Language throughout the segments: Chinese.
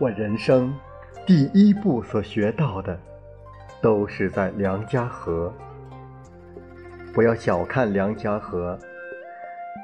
我人生第一步所学到的，都是在梁家河。不要小看梁家河，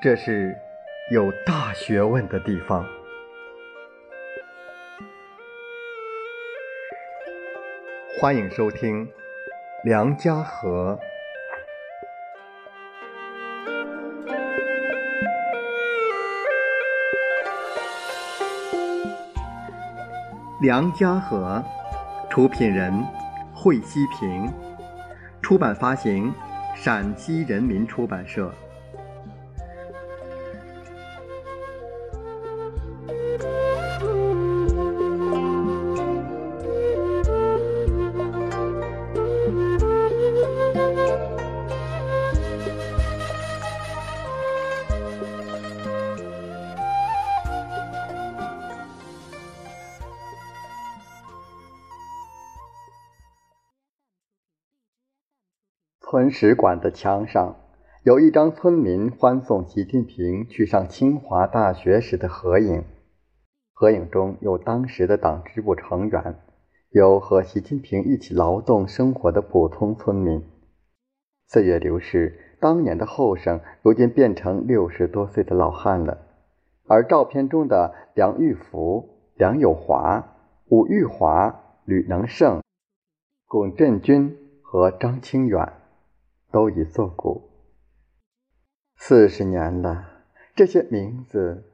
这是有大学问的地方。欢迎收听《梁家河》。梁家河，出品人惠西平，出版发行陕西人民出版社。村史馆的墙上有一张村民欢送习近平去上清华大学时的合影，合影中有当时的党支部成员，有和习近平一起劳动生活的普通村民。岁月流逝，当年的后生如今变成六十多岁的老汉了，而照片中的梁玉福、梁友华、武玉华、吕能胜、龚振军和张清远。都已作古，四十年了，这些名字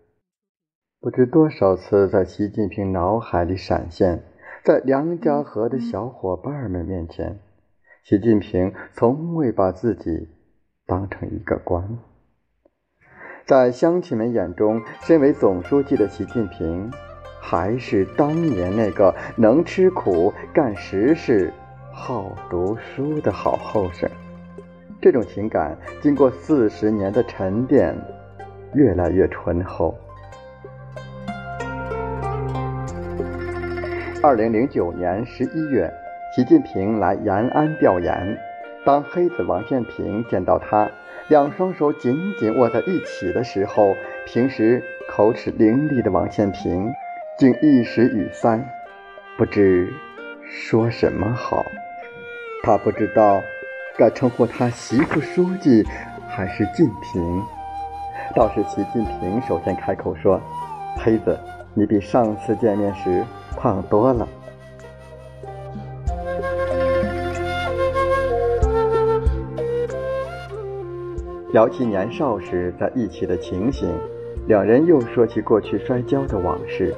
不知多少次在习近平脑海里闪现，在梁家河的小伙伴们面前，习近平从未把自己当成一个官。在乡亲们眼中，身为总书记的习近平，还是当年那个能吃苦、干实事、好读书的好后生。这种情感经过四十年的沉淀，越来越醇厚。二零零九年十一月，习近平来延安调研。当黑子王建平见到他，两双手紧紧握在一起的时候，平时口齿伶俐的王建平竟一时语塞，不知说什么好。他不知道。该称呼他习副书记还是近平？倒是习近平首先开口说：“黑子，你比上次见面时胖多了。”聊起年少时在一起的情形，两人又说起过去摔跤的往事。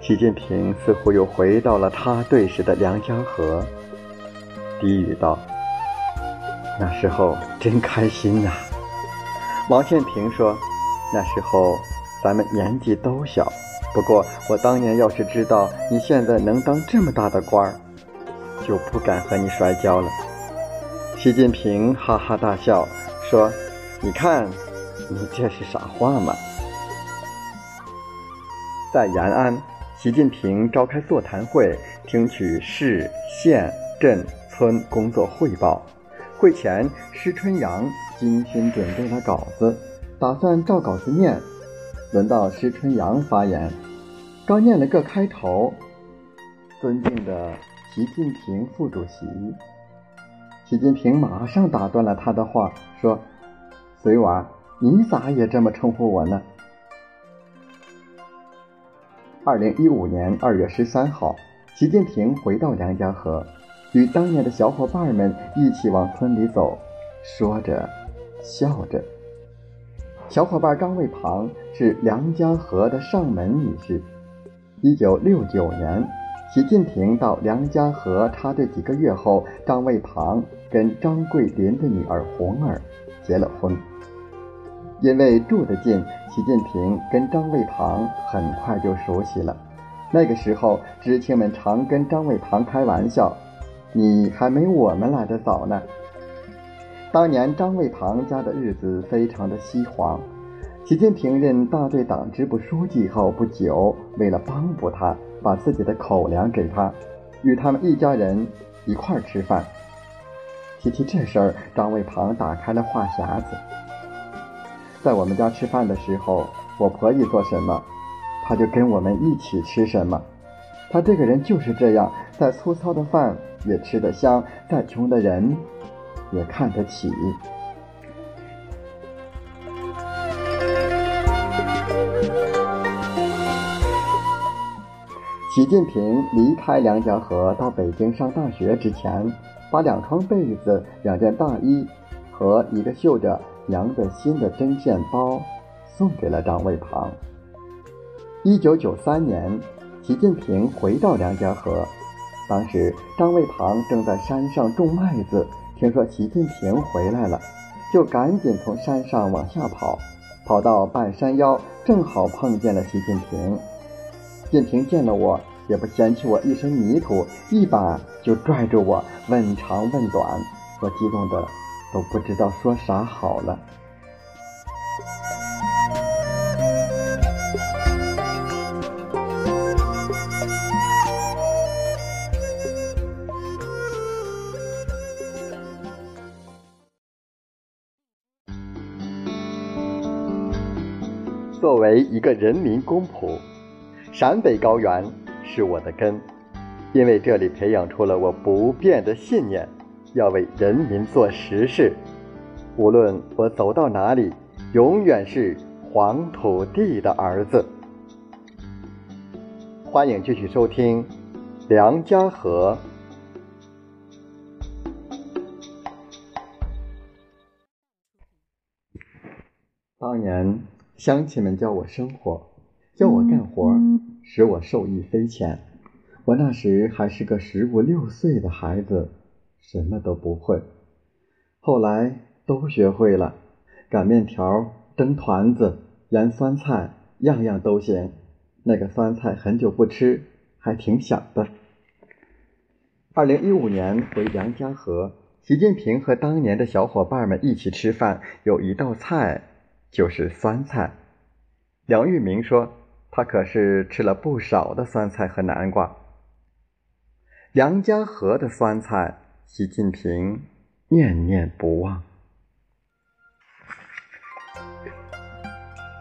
习近平似乎又回到了他对时的梁家河，低语道。那时候真开心呐！王建平说：“那时候咱们年纪都小，不过我当年要是知道你现在能当这么大的官儿，就不敢和你摔跤了。”习近平哈哈大笑说：“你看，你这是傻话吗？”在延安，习近平召开座谈会，听取市、县、镇、村工作汇报。会前，施春阳精心准备了稿子，打算照稿子念。轮到施春阳发言，刚念了个开头：“尊敬的习近平副主席。”习近平马上打断了他的话，说：“随娃，你咋也这么称呼我呢？”二零一五年二月十三号，习近平回到梁家河。与当年的小伙伴们一起往村里走，说着，笑着。小伙伴张卫庞是梁家河的上门女婿。一九六九年，习近平到梁家河插队几个月后，张卫庞跟张桂林的女儿红儿结了婚。因为住得近，习近平跟张卫庞很快就熟悉了。那个时候，知青们常跟张卫庞开玩笑。你还没我们来的早呢。当年张卫庞家的日子非常的稀黄。习近平任大队党支部书记后不久，为了帮补他，把自己的口粮给他，与他们一家人一块儿吃饭。提起这事儿，张卫庞打开了话匣子。在我们家吃饭的时候，我婆姨做什么，他就跟我们一起吃什么。他这个人就是这样，在粗糙的饭也吃得香，再穷的人也看得起。习近平离开梁家河到北京上大学之前，把两床被子、两件大衣和一个绣着娘的心的针线包送给了张卫庞。一九九三年，习近平回到梁家河，当时张卫堂正在山上种麦子，听说习近平回来了，就赶紧从山上往下跑，跑到半山腰，正好碰见了习近平。近平见了我，也不嫌弃我一身泥土，一把就拽住我，问长问短，我激动的都不知道说啥好了。作为一个人民公仆。陕北高原是我的根，因为这里培养出了我不变的信念，要为人民做实事。无论我走到哪里，永远是黄土地的儿子。欢迎继续收听《梁家河》。当年乡亲们教我生活。教我干活，使我受益匪浅。我那时还是个十五六岁的孩子，什么都不会。后来都学会了，擀面条、蒸团子、腌酸菜，样样都行。那个酸菜很久不吃，还挺想的。二零一五年回梁家河，习近平和当年的小伙伴们一起吃饭，有一道菜就是酸菜。梁玉明说。他可是吃了不少的酸菜和南瓜。梁家河的酸菜，习近平念念不忘。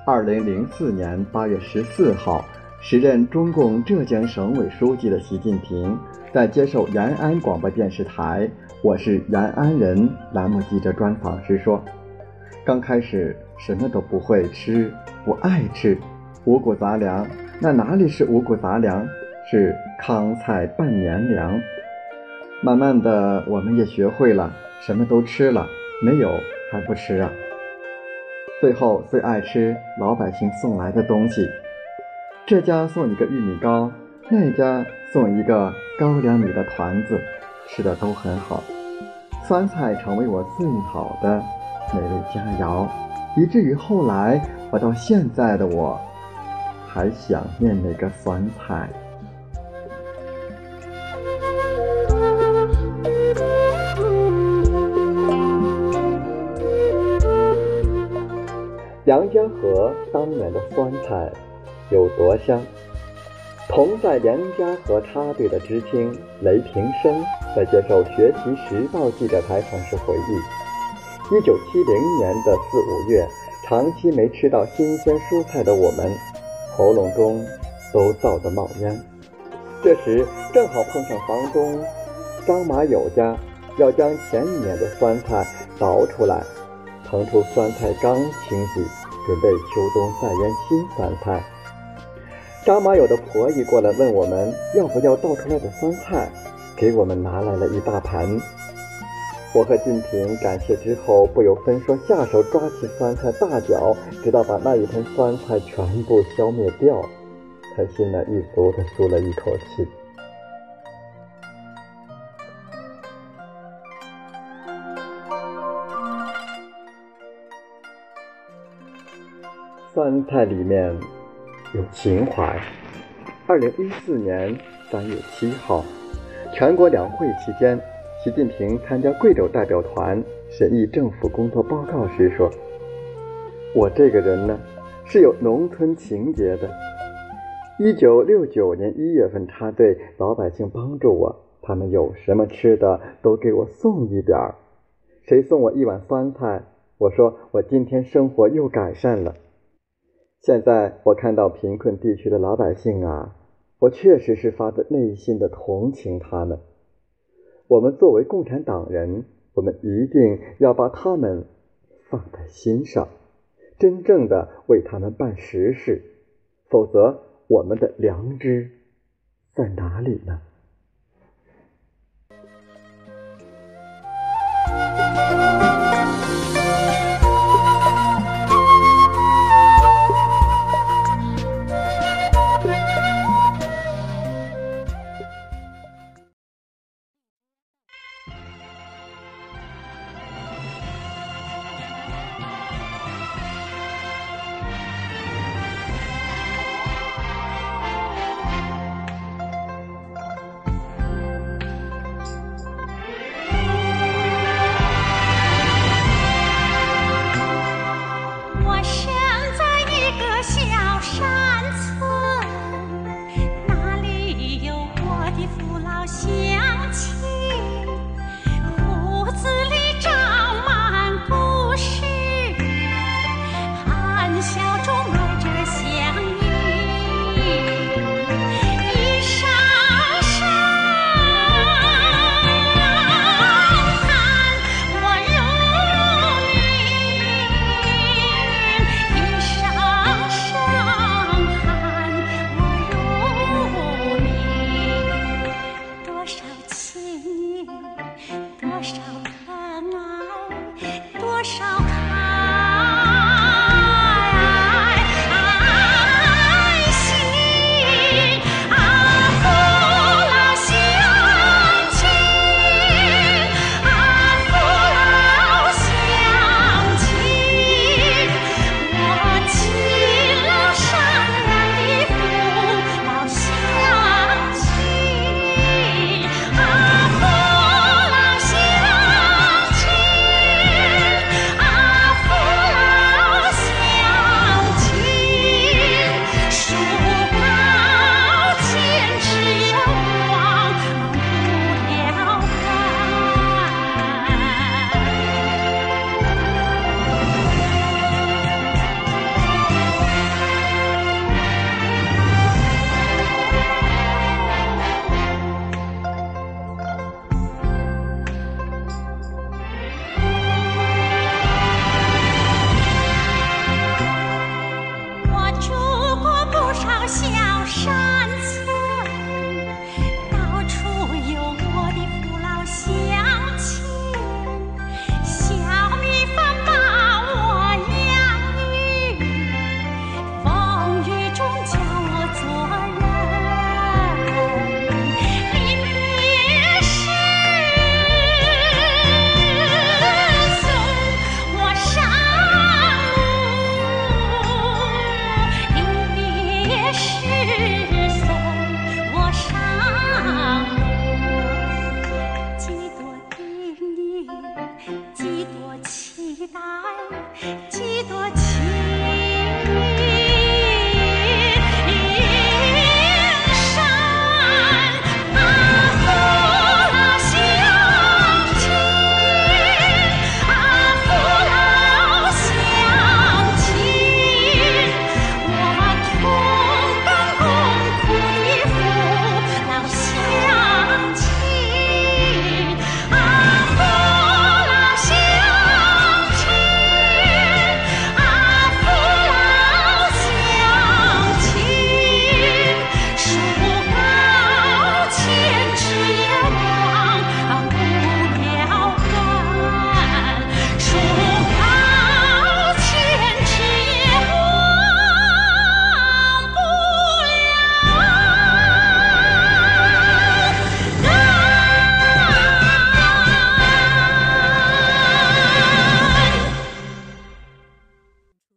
二零零四年八月十四号，时任中共浙江省委书记的习近平在接受延安广播电视台“我是延安人”栏目记者专访时说：“刚开始什么都不会吃，不爱吃。”五谷杂粮，那哪里是五谷杂粮？是糠菜拌年粮。慢慢的，我们也学会了，什么都吃了，没有还不吃啊。最后最爱吃老百姓送来的东西，这家送一个玉米糕，那家送一个高粱米的团子，吃的都很好。酸菜成为我最好的美味佳肴，以至于后来我到现在的我。还想念那个酸菜。梁家河当年的酸菜有多香？同在梁家河插队的知青雷平生在接受《学习时报》记者采访时回忆：一九七零年的四五月，长期没吃到新鲜蔬菜的我们。喉咙中都燥得冒烟，这时正好碰上房东张马友家要将前一年的酸菜倒出来，腾出酸菜缸清洗，准备秋冬再腌新酸菜。张马友的婆姨过来问我们要不要倒出来的酸菜，给我们拿来了一大盘。我和静平感谢之后，不由分说下手抓起酸菜大嚼，直到把那一盆酸菜全部消灭掉，才心满意足地舒了一口气。酸菜里面有情怀。二零一四年三月七号，全国两会期间。习近平参加贵州代表团审议政府工作报告时说：“我这个人呢，是有农村情节的。一九六九年一月份插队，老百姓帮助我，他们有什么吃的都给我送一点儿。谁送我一碗酸菜，我说我今天生活又改善了。现在我看到贫困地区的老百姓啊，我确实是发自内心的同情他们。我们作为共产党人，我们一定要把他们放在心上，真正的为他们办实事，否则我们的良知在哪里呢？